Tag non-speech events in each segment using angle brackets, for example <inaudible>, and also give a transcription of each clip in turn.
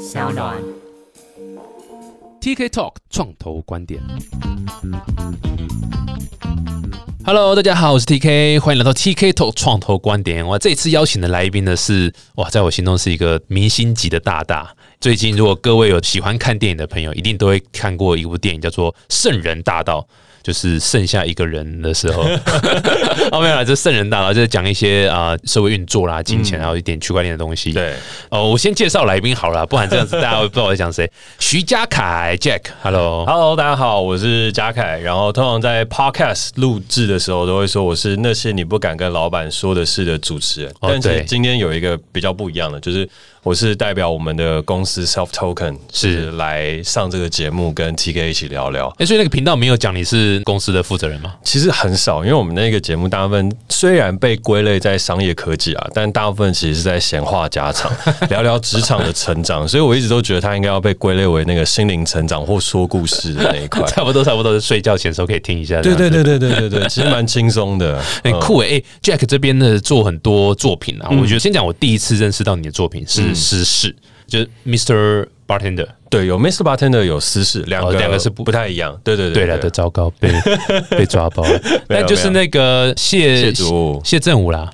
小暖。TK Talk 创投观点。Hello，大家好，我是 TK，欢迎来到 TK Talk 创投观点。我这次邀请的来宾呢是哇，在我心中是一个明星级的大大。最近如果各位有喜欢看电影的朋友，一定都会看过一部电影，叫做《圣人大道》。就是剩下一个人的时候，<laughs> 哦没有啦，这圣人大佬就是讲一些啊、社会运作啦、金钱，还有一点区块链的东西。对，哦，我先介绍来宾好了，不然这样子大家会不知道我在讲谁。<laughs> 徐家凯 Jack，Hello，Hello，大家好，我是嘉凯。然后通常在 Podcast 录制的时候，都会说我是那些你不敢跟老板说的事的主持人。哦但是今天有一个比较不一样的，就是我是代表我们的公司 Self Token 是是来上这个节目，跟 TK 一起聊聊。哎、所以那个频道没有讲你是公司的负责人吗？其实很少，因为我们那个节目大部分虽然被归类在商业科技啊，<laughs> 但大部分其实是在闲话家常，<laughs> 聊聊职场的成长。所以我一直都觉得它应该要被归类为那个心灵成长或说故事的那一块。<laughs> 差不多，差不多是睡觉前的时候可以听一下。对对对对对对对，其实蛮轻松的，很酷诶、欸。Jack 这边呢做很多作品啊，嗯我觉得先讲我第一次认识到你的作品是诗事，就是 Mr. Bartender。对，有 Mr. Bartender 有私事，两哦个两个是不不太一样。对对对了，对的糟糕，被 <laughs> 被抓包了。但就是那个谢谢谢振武啦，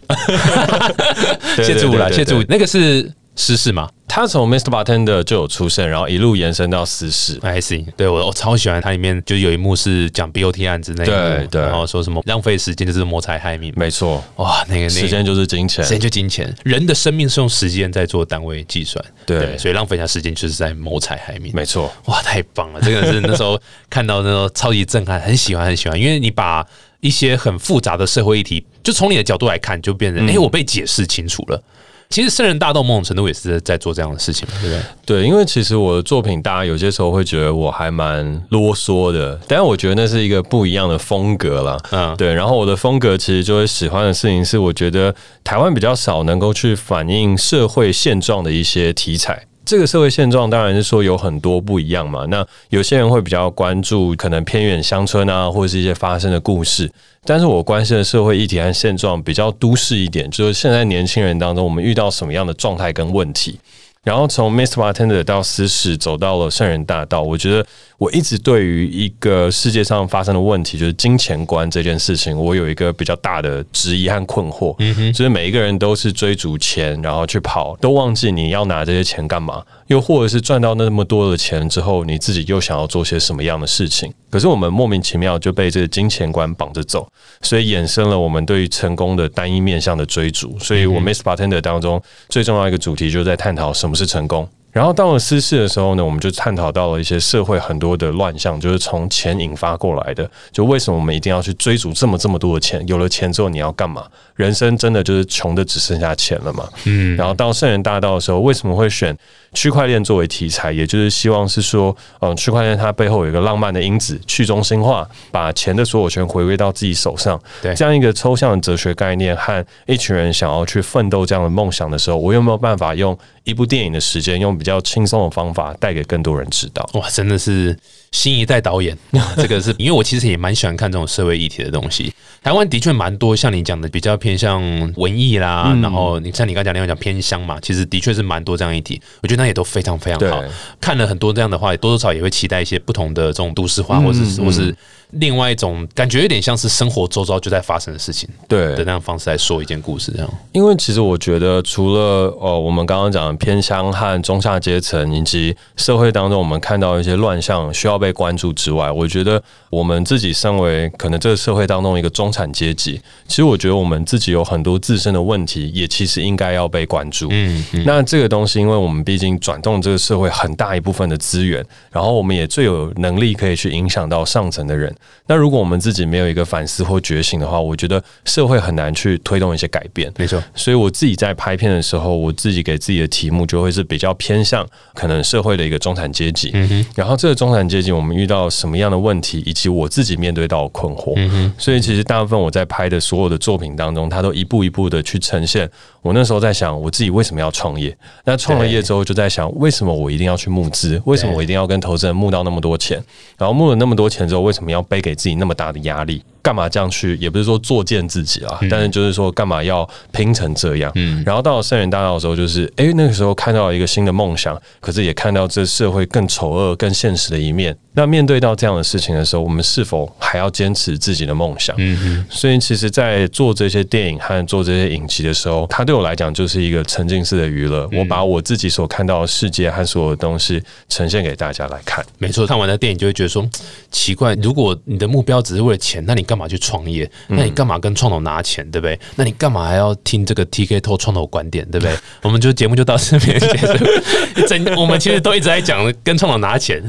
谢振武啦，<laughs> 谢振武那个是私事嘛？他从 Mr. Bartender 就有出现，然后一路延伸到私事。I see，对我我超喜欢它里面就有一幕是讲 BOT 案之类的，对对然后说什么浪费时间就是谋财害命，没错，哇，那个那个时间就是金钱时。间就金钱，人的生命是用时间在做单位计算，对所以浪费一下时间就是在谋财害命，没错，哇，太棒了！这个是那时候看到那时候超级震撼，很喜欢很喜欢，因为你把一些很复杂的社会议题，就从你的角度来看，就变成哎、诶我被解释清楚了。其实圣人大道某种程度也是在做这样的事情嘛，对不对？对，因为其实我的作品，大家有些时候会觉得我还蛮啰嗦的，但是我觉得那是一个不一样的风格啦。嗯嗯，对。然后我的风格其实就会喜欢的事情是，我觉得台湾比较少能够去反映社会现状的一些题材。这个社会现状当然是说有很多不一样嘛。那有些人会比较关注可能偏远乡村啊，或者是一些发生的故事。但是我关心的社会议题和现状比较都市一点，就是现在年轻人当中，我们遇到什么样的状态跟问题。然后从 Mr. Bartender 到私事，走到了圣人大道，我觉得我一直对于一个世界上发生的问题，就是金钱观这件事情，我有一个比较大的质疑和困惑。嗯哼，就是每一个人都是追逐钱，然后去跑，都忘记你要拿这些钱干嘛，又或者是赚到那么多的钱之后，你自己又想要做些什么样的事情？可是我们莫名其妙就被这个金钱观绑着走，所以衍生了我们对于成功的单一面向的追逐。所以我 Mr. Bartender 当中最重要一个主题就是在探讨什么是成功。然后到了私事的时候呢，我们就探讨到了一些社会很多的乱象，就是从钱引发过来的。就为什么我们一定要去追逐这么这么多的钱？有了钱之后你要干嘛？人生真的就是穷的只剩下钱了嘛？嗯。然后到圣人大道的时候，为什么会选区块链作为题材？也就是希望是说，嗯，区块链它背后有一个浪漫的因子，去中心化，把钱的所有权回归到自己手上。对这样一个抽象的哲学概念和一群人想要去奋斗这样的梦想的时候，我有没有办法用一部电影的时间，用比较轻松的方法带给更多人知道？哇，真的是新一代导演，这个是 <laughs> 因为我其实也蛮喜欢看这种社会议题的东西。台湾的确蛮多像你讲的比较偏向文艺啦，然后你像你刚才讲那样讲偏乡嘛，其实的确是蛮多这样议题，我觉得那也都非常非常好。看了很多这样的话，多多少少也会期待一些不同的这种都市化，或是或是另外一种感觉，有点像是生活周遭就在发生的事情对的那样方式来说一件故事，这样。因为其实我觉得，除了呃我们刚刚讲的偏乡和中下阶层，以及社会当中我们看到一些乱象需要被关注之外，我觉得我们自己身为可能这个社会当中一个中产阶级，其实我觉得我们自己有很多自身的问题，也其实应该要被关注。嗯嗯，那这个东西，因为我们毕竟转动这个社会很大一部分的资源，然后我们也最有能力可以去影响到上层的人。那如果我们自己没有一个反思或觉醒的话，我觉得社会很难去推动一些改变。没错。所以我自己在拍片的时候，我自己给自己的题目就会是比较偏向可能社会的一个中产阶级。嗯哼然后这个中产阶级我们遇到什么样的问题，以及我自己面对到的困惑。嗯哼所以其实大部分我在拍的所有的作品当中，它都一步一步的去呈现。我那时候在想，我自己为什么要创业？那创了业之后，就在想，为什么我一定要去募资？为什么我一定要跟投资人募到那么多钱？然后募了那么多钱之后，为什么要背给自己那么大的压力？干嘛这样去？也不是说作践自己啊，但是就是说干嘛要拼成这样？嗯，然后到了圣人大道的时候，就是哎，那个时候看到了一个新的梦想，可是也看到这社会更丑恶、更现实的一面。那面对到这样的事情的时候，我们是否还要坚持自己的梦想？嗯嗯。所以，其实，在做这些电影和做这些影集的时候，它对我来讲就是一个沉浸式的娱乐。我把我自己所看到的世界和所有的东西呈现给大家来看。没错，看完的电影就会觉得说奇怪：如果你的目标只是为了钱，那你干嘛去创业？那你干嘛跟创投拿钱？对不对？那你干嘛还要听这个 TK 透创投观点？对不对？<laughs> 我们就节目就到这边结束。整 <laughs> 我们其实都一直在讲跟创投拿钱，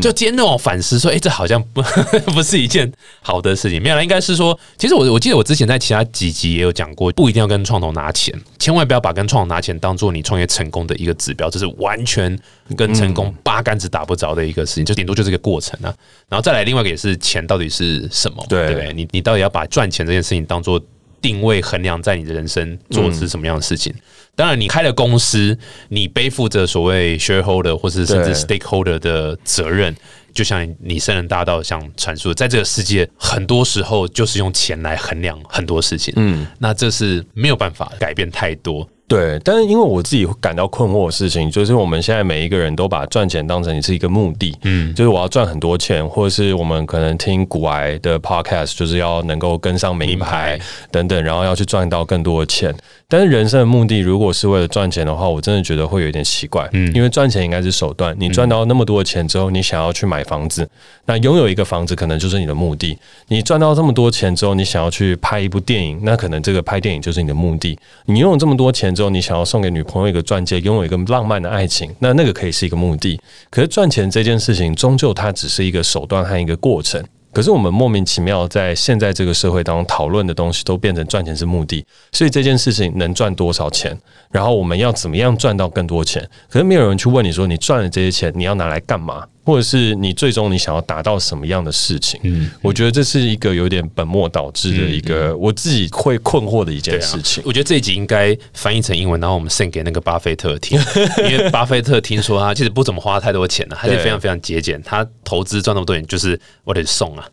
就。今天那种反思说：“哎，这好像不 <laughs> 不是一件好的事情。没有，应该是说，其实我我记得我之前在其他几集也有讲过，不一定要跟创投拿钱，千万不要把跟创投拿钱当做你创业成功的一个指标，这是完全跟成功八竿子打不着的一个事情，就顶多就是一个过程啊。然后再来，另外一个也是钱到底是什么？对不对？你你到底要把赚钱这件事情当做定位衡量，在你的人生做的是什么样的事情？当然，你开了公司，你背负着所谓 shareholder 或是甚至 stakeholder 的责任。就像你圣人大道想阐述，在这个世界，很多时候就是用钱来衡量很多事情。嗯，那这是没有办法改变太多。对，但是因为我自己感到困惑的事情，就是我们现在每一个人都把赚钱当成是一个目的。嗯，就是我要赚很多钱，或者是我们可能听古癌的 podcast，就是要能够跟上名牌等等，然后要去赚到更多的钱。但是人生的目的如果是为了赚钱的话，我真的觉得会有点奇怪。嗯，因为赚钱应该是手段。你赚到那么多的钱之后，你想要去买房子，那拥有一个房子可能就是你的目的。你赚到这么多钱之后，你想要去拍一部电影，那可能这个拍电影就是你的目的。你拥有这么多钱之后，你想要送给女朋友一个钻戒，拥有一个浪漫的爱情，那那个可以是一个目的。可是赚钱这件事情，终究它只是一个手段和一个过程。可是我们莫名其妙在现在这个社会当中讨论的东西都变成赚钱是目的，所以这件事情能赚多少钱，然后我们要怎么样赚到更多钱？可是没有人去问你说，你赚了这些钱，你要拿来干嘛？或者是你最终你想要达到什么样的事情？嗯，我觉得这是一个有点本末倒置的一个我自己会困惑的一件事情。我觉得这一集应该翻译成英文，然后我们 send 给那个巴菲特听，<laughs> 因为巴菲特听说他其实不怎么花太多钱的，他是非常非常节俭。他投资赚那么多钱，就是我得送啊！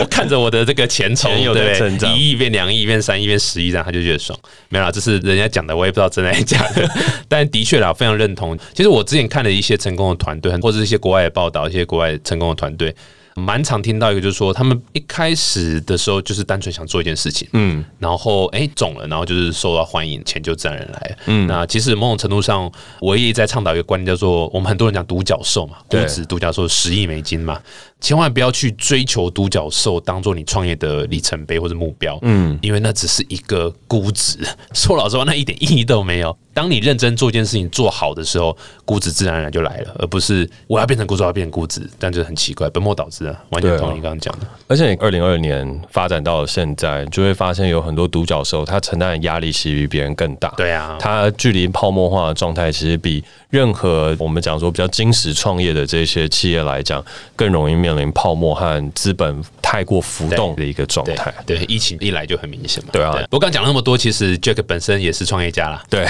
我 <laughs> 看着我的这个钱从对一亿变两亿变三亿变十亿，这样他就觉得爽。没有啦，这是人家讲的，我也不知道真的还是假的。<laughs> 但的确啦，非常认同。其实我之前看了一些成功的团队。或者一些国外的报道，一些国外成功的团队。蛮常听到一个，就是说他们一开始的时候就是单纯想做一件事情，嗯，然后哎中了，然后就是受到欢迎，钱就自然而然来。嗯，那其实某种程度上，我也在倡导一个观念，叫做我们很多人讲独角兽嘛，估值独角兽十亿美金嘛，千万不要去追求独角兽当做你创业的里程碑或者目标，嗯，因为那只是一个估值。说老实话，那一点意义都没有。当你认真做一件事情做好的时候，估值自然而然就来了，而不是我要变成估值，要变成估值，但就很奇怪，本末倒置啊。完全同意刚刚讲的，而且二零二二年发展到了现在，就会发现有很多独角兽，它承担的压力其实比别人更大。对啊，它距离泡沫化的状态，其实比任何我们讲说比较金石创业的这些企业来讲，更容易面临泡沫和资本太过浮动的一个状态。对，疫情一来就很明显嘛。对啊，我刚讲了那么多，其实 Jack 本身也是创业家啦。<laughs> 对，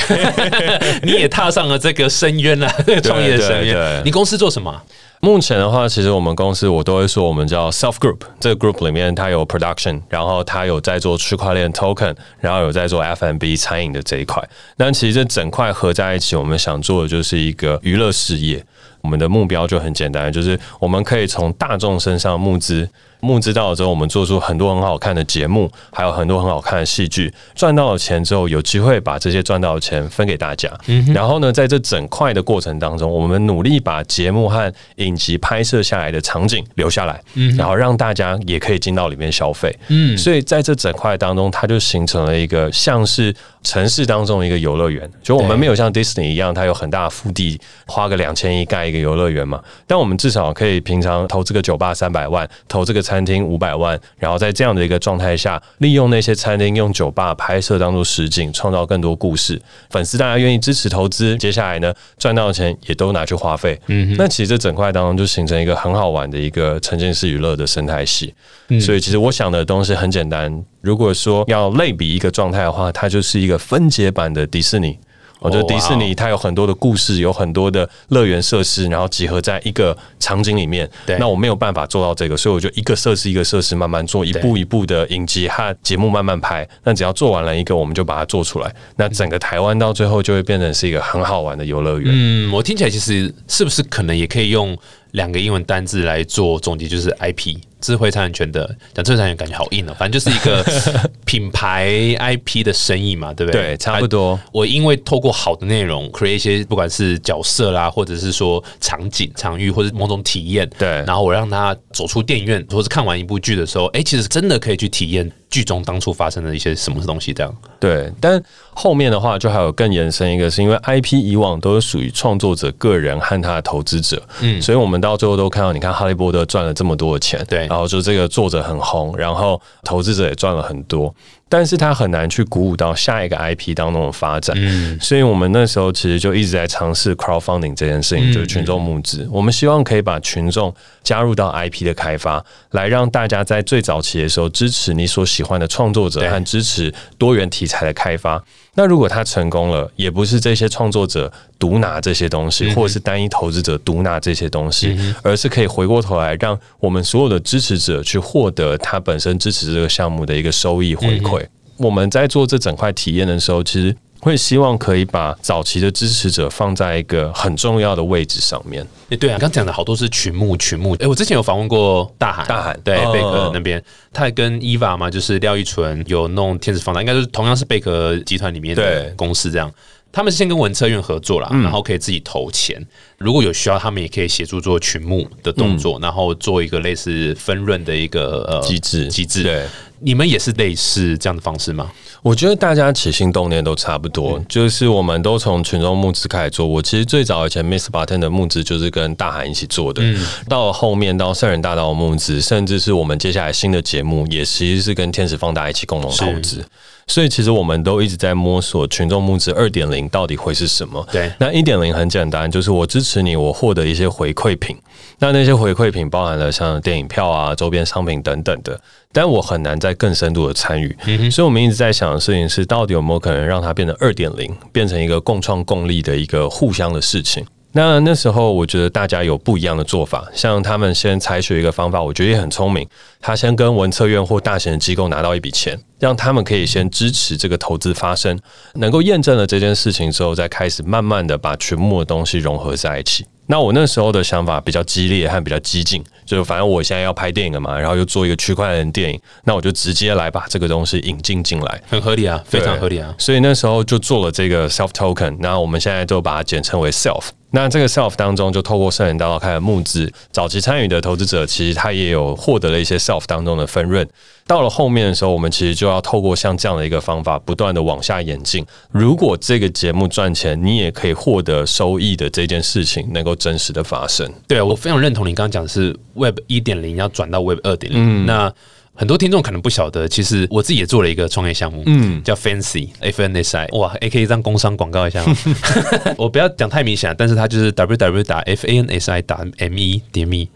<laughs> 你也踏上了这个深渊 <laughs> 了，创业的深渊。你公司做什么？目前的话，其实我们公司我都会说，我们叫 self group。这个 group 里面，它有 production，然后它有在做区块链 token，然后有在做 FMB 餐饮的这一块。但其实这整块合在一起，我们想做的就是一个娱乐事业。我们的目标就很简单，就是我们可以从大众身上募资。募资到了之后，我们做出很多很好看的节目，还有很多很好看的戏剧。赚到了钱之后，有机会把这些赚到的钱分给大家。然后呢，在这整块的过程当中，我们努力把节目和影集拍摄下来的场景留下来，然后让大家也可以进到里面消费。嗯，所以在这整块当中，它就形成了一个像是城市当中一个游乐园。就我们没有像 Disney 一样，它有很大的腹地，花个两千亿盖一个游乐园嘛。但我们至少可以平常投这个酒吧三百万，投这个。餐厅五百万，然后在这样的一个状态下，利用那些餐厅用酒吧拍摄当做实景，创造更多故事。粉丝大家愿意支持投资，接下来呢赚到的钱也都拿去花费。嗯，那其实这整块当中就形成一个很好玩的一个沉浸式娱乐的生态系。所以其实我想的东西很简单，如果说要类比一个状态的话，它就是一个分解版的迪士尼。我觉得哦迪士尼它有很多的故事，有很多的乐园设施，然后集合在一个场景里面。对那我没有办法做到这个，所以我就一个设施一个设施慢慢做，一步一步的影集和节目慢慢拍。那只要做完了一个，我们就把它做出来。那整个台湾到最后就会变成是一个很好玩的游乐园。嗯，我听起来其实是不是可能也可以用两个英文单字来做总结，就是 IP 智慧财产权的讲智慧财产权感觉好硬哦，反正就是一个 <laughs> 品牌 IP 的生意嘛，对不对？对，差不多。我因为透过好的内容，create 一些不管是角色啦，或者是说场景、场域，或者某种体验，对然后我让他走出电影院，或是看完一部剧的时候，哎、其实真的可以去体验剧中当初发生的一些什么东西，这样。对，但后面的话就还有更延伸一个，是因为 IP 以往都是属于创作者个人和他的投资者，嗯，所以我们到最后都看到，你看哈利波特赚了这么多的钱，对然后就这个作者很红，然后投资者也赚了很多，但是他很难去鼓舞到下一个 IP 当中的发展，嗯，所以我们那时候其实就一直在尝试 crowdfunding 这件事情，就是群众募资，我们希望可以把群众加入到 IP 的开发，来让大家在最早期的时候支持你所喜欢的创作者和支持多元题材的开发。那如果他成功了，也不是这些创作者独拿这些东西，或者是单一投资者独拿这些东西，而是可以回过头来，让我们所有的支持者去获得他本身支持这个项目的一个收益回馈。我们在做这整块体验的时候，其实会希望可以把早期的支持者放在一个很重要的位置上面。哎、对啊，刚讲的好多是群目群目。哎、我之前有访问过大海，大海对、哦贝壳那边，他还跟伊娃嘛，就是廖一纯有弄天使放大，应该就是同样是贝壳集团里面的对公司这样。他们是先跟文策院合作啦，然后可以自己投钱，如果有需要，他们也可以协助做群募的动作，然后做一个类似分润的一个呃机制机制。对，你们也是类似这样的方式吗？我觉得大家起心动念都差不多，就是我们都从群众募资开始做。我其实最早以前 Miss Button 的募资就是跟大韩一起做的，到了后面到圣人大道的募资，甚至是我们接下来新的节目，也其实是跟天使放大一起共同投资。所以其实我们都一直在摸索群众募资二点零到底会是什么。对那一点零很简单，就是我支持你，我获得一些回馈品。那那些回馈品包含了像电影票啊、周边商品等等的，但我很难再更深度的参与。所以我们一直在想的事情是，到底有没有可能让它变成二点零，变成一个共创共利的一个互相的事情。那那时候，我觉得大家有不一样的做法，像他们先采取一个方法，我觉得也很聪明。他先跟文策院或大型的机构拿到一笔钱，让他们可以先支持这个投资发生，能够验证了这件事情之后，再开始慢慢的把全部的东西融合在一起。那我那时候的想法比较激烈和比较激进，就是反正我现在要拍电影了嘛，然后又做一个区块链电影，那我就直接来把这个东西引进进来。很合理啊，非常合理啊。所以那时候就做了这个 self token，那我们现在都把它简称为 self。那这个 self 当中，就透过圣人大道开始募资，早期参与的投资者其实他也有获得了一些 self 当中的分润。到了后面的时候，我们其实就要透过像这样的一个方法，不断的往下演进。如果这个节目赚钱，你也可以获得收益的这件事情，能够真实的发生。对，我非常认同你刚刚讲的是 Web 一点零要转到 Web 二点零。那很多听众可能不晓得，其实我自己也做了一个创业项目，嗯，叫 Fancy F N S I，哇，A K 让工商广告一下吗，<laughs> 我不要讲太明显，但是它就是 W W 打 F A N S I 打 M E 点 me，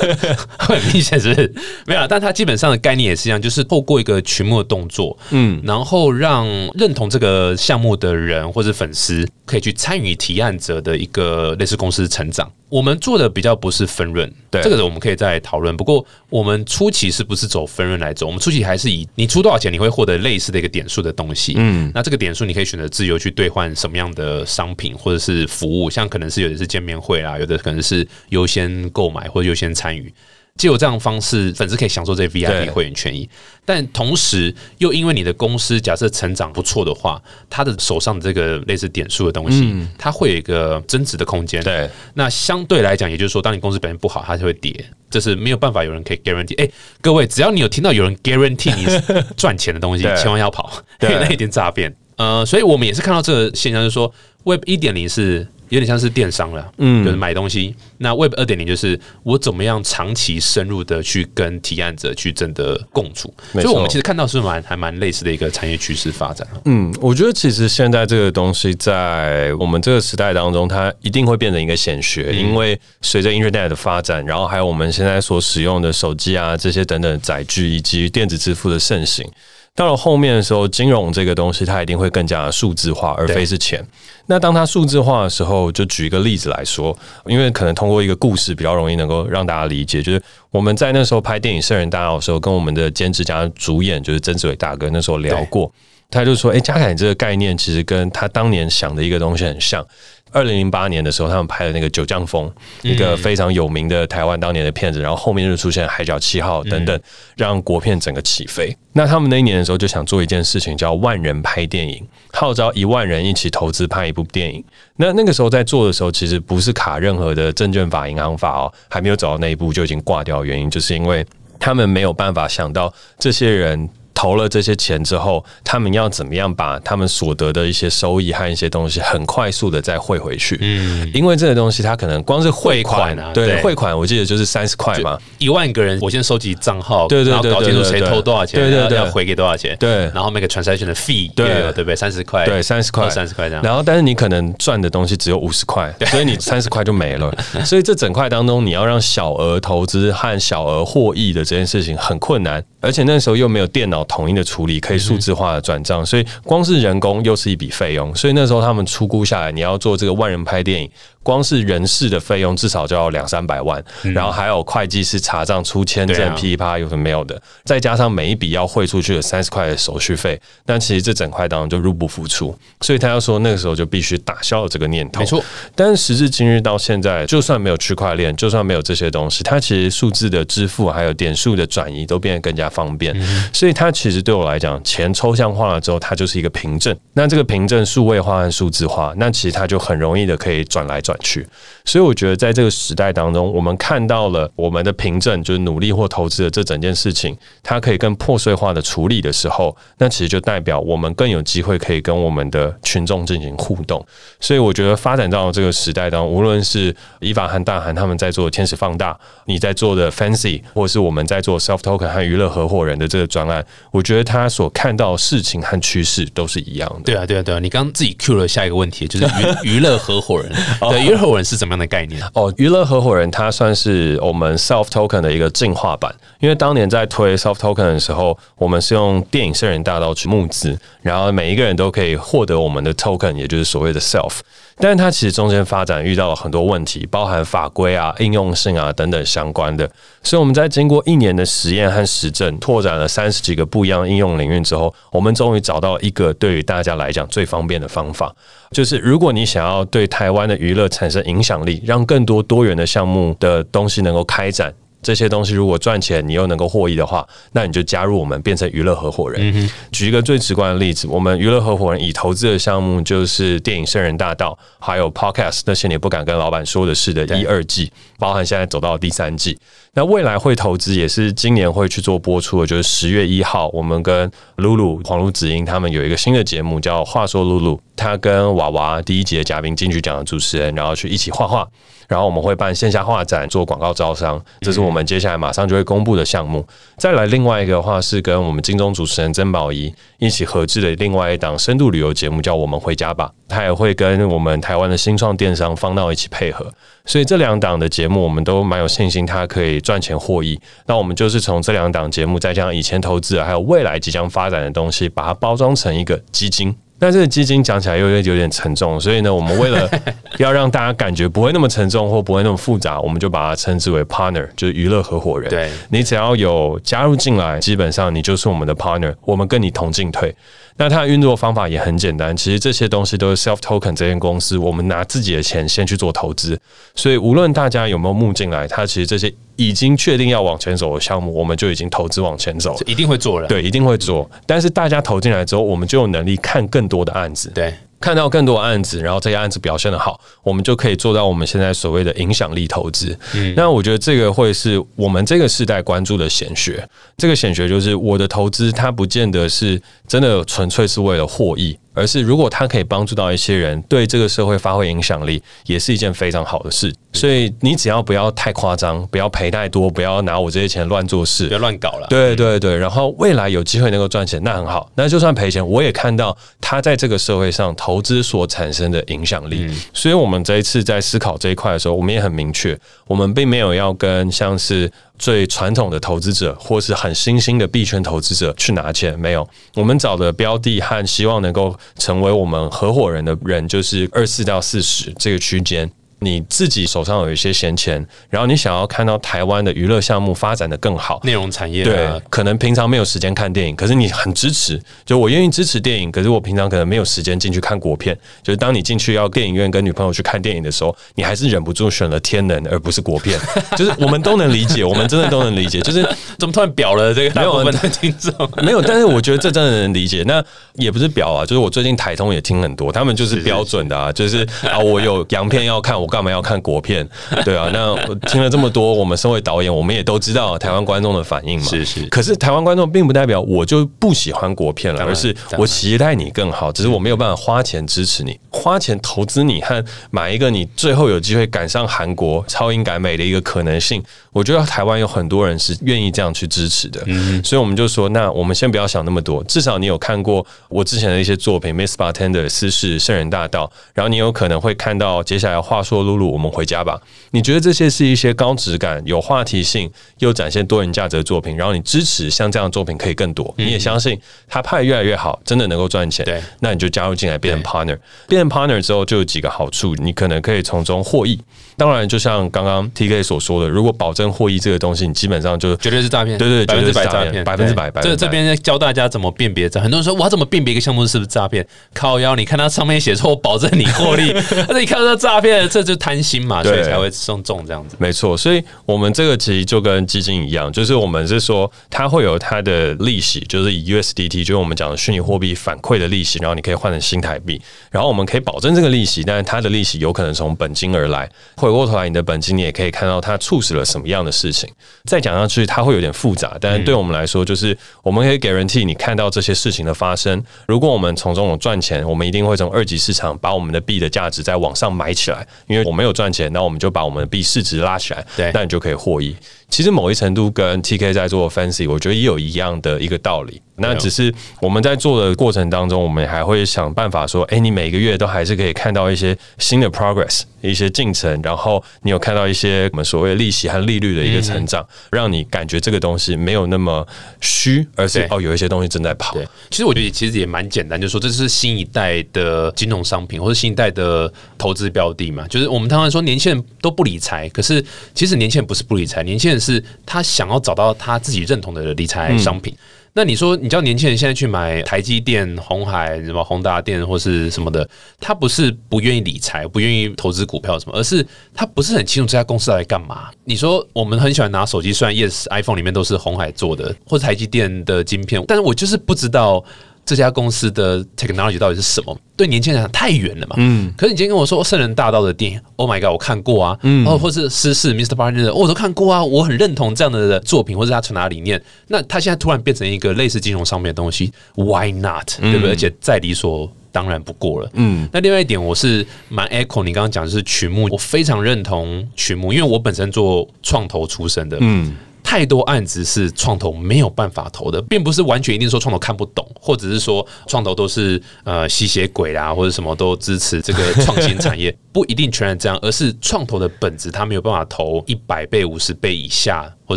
<laughs> 很明显是不是没有啦，但它基本上的概念也是一样，就是透过一个群目的动作，嗯，然后让认同这个项目的人或者粉丝可以去参与提案者的一个类似公司成长。我们做的比较不是分润，对这个我们可以再讨论。不过我们初期是不是走分润来走？我们初期还是以你出多少钱，你会获得类似的一个点数的东西。嗯，那这个点数你可以选择自由去兑换什么样的商品或者是服务，像可能是有的是见面会啦，有的可能是优先购买或者优先参与。借由这样的方式，粉丝可以享受这些 VIP 对会员权益，但同时又因为你的公司假设成长不错的话，他的手上的这个类似点数的东西，它会有一个增值的空间。对，那相对来讲，也就是说，当你公司表现不好，它就会跌，这是没有办法有人可以 guarantee。哎、各位，只要你有听到有人 guarantee 你赚钱的东西，<laughs> 对千万要跑，因对为那一点诈骗。呃，所以我们也是看到这个现象，就是说 Web 一点零是有点像是电商了，嗯，就是买东西。那 Web 二点零就是我怎么样长期深入的去跟提案者去真的共处，所以我们其实看到是蛮还蛮类似的一个产业趋势发展。嗯，我觉得其实现在这个东西在我们这个时代当中，它一定会变成一个显学，因为随着 Internet 的发展，然后还有我们现在所使用的手机啊这些等等载具，以及电子支付的盛行。到了后面的时候，金融这个东西它一定会更加数字化，而非是钱。那当它数字化的时候，就举一个例子来说，因为可能通过一个故事比较容易能够让大家理解，就是我们在那时候拍电影《圣人大道》的时候，跟我们的监制加主演就是曾志伟大哥那时候聊过，他就说：“哎，加凯这个概念其实跟他当年想的一个东西很像。”二零零八年的时候，他们拍了那个《九降风》，一个非常有名的台湾当年的片子，然后后面就出现《海角七号》等等，让国片整个起飞。那他们那一年的时候就想做一件事情，叫万人拍电影，号召一万人一起投资拍一部电影。那那个时候在做的时候，其实不是卡任何的证券法、银行法哦，还没有走到那一步就已经挂掉。原因就是因为他们没有办法想到这些人。投了这些钱之后，他们要怎么样把他们所得的一些收益和一些东西很快速的再汇回去？嗯，因为这个东西它可能光是汇款啊，对汇款，我记得就是三十块嘛，一万个人，我先收集账号，对对对，搞清楚谁投多少钱，对对对，要回给多少钱，对，然后每个 transaction 的 fee，对。对不对？三十块，对，三十块，三十块这样。然后，但是你可能赚的东西只有五十块，所以你三十块就没了。<laughs> 所以这整块当中，你要让小额投资和小额获益的这件事情很困难，而且那时候又没有电脑统一的处理。可以数字化的转账，所以光是人工又是一笔费用，所以那时候他们出估下来，你要做这个万人拍电影。光是人事的费用至少就要两三百万，然后还有会计师查账、出签证、噼里啪有什么没有的，再加上每一笔要汇出去的三十块的手续费，但其实这整块当中就入不敷出，所以他要说那个时候就必须打消了这个念头。没错，但是时至今日到现在，就算没有区块链，就算没有这些东西，它其实数字的支付还有点数的转移都变得更加方便，所以它其实对我来讲，钱抽象化了之后，它就是一个凭证。那这个凭证数位化和数字化，那其实它就很容易的可以转来转。去，所以我觉得在这个时代当中，我们看到了我们的凭证，就是努力或投资的这整件事情，它可以更破碎化的处理的时候，那其实就代表我们更有机会可以跟我们的群众进行互动。所以我觉得发展到这个时代当中，无论是伊法和大韩他们在做天使放大，你在做的 Fancy，或是我们在做 Self Token 和娱乐合伙人的这个专案，我觉得他所看到事情和趋势都是一样的。对啊，对啊，对啊！你刚刚自己 Q 了下一个问题，就是娱 <laughs> 娱乐合伙人。对。娱乐合伙人是怎么样的概念？哦，娱乐合伙人它算是我们 Self Token 的一个进化版。因为当年在推 Self Token 的时候，我们是用电影圣人大道去募资，然后每一个人都可以获得我们的 Token，也就是所谓的 Self。但是它其实中间发展遇到了很多问题，包含法规啊、应用性啊等等相关的。所以我们在经过一年的实验和实证，拓展了三十几个不一样的应用领域之后，我们终于找到一个对于大家来讲最方便的方法。就是如果你想要对台湾的娱乐产生影响力，让更多多元的项目的东西能够开展。这些东西如果赚钱，你又能够获益的话，那你就加入我们，变成娱乐合伙人。举一个最直观的例子，我们娱乐合伙人已投资的项目就是电影《圣人大道》，还有 Podcast 那些你不敢跟老板说的事的一二季，包含现在走到第三季。那未来会投资也是今年会去做播出的，就是十月一号，我们跟露露黄露子英他们有一个新的节目叫《话说露露》，他跟娃娃第一集的嘉宾金曲奖的主持人，然后去一起画画。然后我们会办线下画展，做广告招商，这是我们接下来马上就会公布的项目。再来另外一个的话，是跟我们金钟主持人曾宝仪一起合制的另外一档深度旅游节目，叫《我们回家吧》。他也会跟我们台湾的新创电商方闹一起配合，所以这两档的节目我们都蛮有信心，它可以赚钱获益。那我们就是从这两档节目，再加上以前投资还有未来即将发展的东西，把它包装成一个基金。但这个基金讲起来又有点沉重，所以呢，我们为了 <laughs> 要让大家感觉不会那么沉重或不会那么复杂，我们就把它称之为 partner，就是娱乐合伙人。对你只要有加入进来，基本上你就是我们的 partner，我们跟你同进退。那它的运作方法也很简单，其实这些东西都是 Self Token 这间公司，我们拿自己的钱先去做投资，所以无论大家有没有募进来，它其实这些已经确定要往前走的项目，我们就已经投资往前走，一定会做了，对，一定会做。但是大家投进来之后，我们就有能力看更多的案子，对。看到更多案子，然后这些案子表现的好，我们就可以做到我们现在所谓的影响力投资。嗯，那我觉得这个会是我们这个时代关注的显学。这个显学就是我的投资，它不见得是真的纯粹是为了获益。而是，如果它可以帮助到一些人，对这个社会发挥影响力，也是一件非常好的事。所以，你只要不要太夸张，不要赔太多，不要拿我这些钱乱做事，不要乱搞了。对对对，然后未来有机会能够赚钱，那很好。那就算赔钱，我也看到他在这个社会上投资所产生的影响力。所以，我们这一次在思考这一块的时候，我们也很明确，我们并没有要跟像是最传统的投资者，或是很新兴的币圈投资者去拿钱，没有。我们找的标的和希望能够成为我们合伙人的人，就是二四到四十这个区间。你自己手上有一些闲钱，然后你想要看到台湾的娱乐项目发展的更好，内容产业对啊，，可能平常没有时间看电影，可是你很支持，就我愿意支持电影，可是我平常可能没有时间进去看国片。就是当你进去要电影院跟女朋友去看电影的时候，你还是忍不住选了天能而不是国片。<laughs> 就是我们都能理解，我们真的都能理解，就是怎么突然表了这个大没有部分的听众？没有，但是我觉得这真的能理解。那也不是表啊，就是我最近台通也听很多，他们就是标准的啊，就是啊，我有洋片要看，我干嘛要看国片？<laughs> 对啊，那我听了这么多，我们身为导演，我们也都知道台湾观众的反应嘛。是是可是台湾观众并不代表我就不喜欢国片了，而是我期待你更好，只是我没有办法花钱支持你，花钱投资你和买一个你最后有机会赶上韩国超英赶美的一个可能性。我觉得台湾有很多人是愿意这样去支持的，嗯所以我们就说，那我们先不要想那么多，至少你有看过我之前的一些作品，《Miss Bartender》、《私事》、《圣人大道》，然后你有可能会看到接下来话说露露，我们回家吧。你觉得这些是一些高质感、有话题性又展现多元价值的作品，然后你支持像这样的作品可以更多，你也相信他拍得越来越好，真的能够赚钱，对那你就加入进来变成 partner。变成 partner 之后，就有几个好处，你可能可以从中获益。当然，就像刚刚 T K 所说的，如果保证获益这个东西，你基本上就绝对是诈骗，对对百分之百绝对是诈骗，百分之百这这边教大家怎么辨别诈，很多人说我怎么辨别一个项目是不是诈骗？靠腰，你看它上面写说我保证你获利，<laughs> 但是你看到它诈骗，这就贪心嘛，所以才会送中这样子。没错，所以我们这个其实就跟基金一样，就是我们是说它会有它的利息，就是以 USDT，就是我们讲的虚拟货币反馈的利息，然后你可以换成新台币，然后我们可以保证这个利息，但是它的利息有可能从本金而来。回过头来，你的本金你也可以看到它促使了什么样的事情。再讲下去，它会有点复杂，但是对我们来说，就是我们可以 guarantee 你看到这些事情的发生。如果我们从中有赚钱，我们一定会从二级市场把我们的币的价值再往上买起来，因为我没有赚钱，那我们就把我们的币市值拉起来，对那你就可以获益。其实某一程度跟 TK 在做 fancy，我觉得也有一样的一个道理。那只是我们在做的过程当中，我们还会想办法说，哎、你每个月都还是可以看到一些新的 progress，一些进程，然后你有看到一些我们所谓利息和利率的一个成长，让你感觉这个东西没有那么虚，而是哦有一些东西正在跑。对，其实我觉得其实也蛮简单，就是说这是新一代的金融商品或者新一代的投资标的嘛。就是我们常常说年轻人都不理财，可是其实年轻人不是不理财，年轻人是他想要找到他自己认同的理财商品。那你说，你叫年轻人现在去买台积电、红海、什么宏达电或是什么的，他不是不愿意理财，不愿意投资股票什么，而是他不是很清楚这家公司来干嘛。你说我们很喜欢拿手机，虽然 Yes iPhone 里面都是红海做的或者台积电的晶片，但是我就是不知道。这家公司的 technology 到底是什么？对年轻人来讲太远了嘛。嗯。可是你今天跟我说《圣人大道》的电影，Oh my god，我看过啊。嗯。哦，或是《失事》Mr. Barnes 的，我都看过啊。我很认同这样的作品，或者他传达理念。那他现在突然变成一个类似金融上面的东西，Why not？、对不对？而且再理所当然不过了。嗯。那另外一点，我是蛮 echo 你刚刚讲的是曲目，我非常认同曲目，因为我本身做创投出身的。嗯。太多案子是创投没有办法投的，并不是完全一定说创投看不懂，或者是说创投都是呃吸血鬼啦，或者什么都支持这个创新产业，<laughs> 不一定全然这样，而是创投的本质，它没有办法投一百倍、五十倍以下或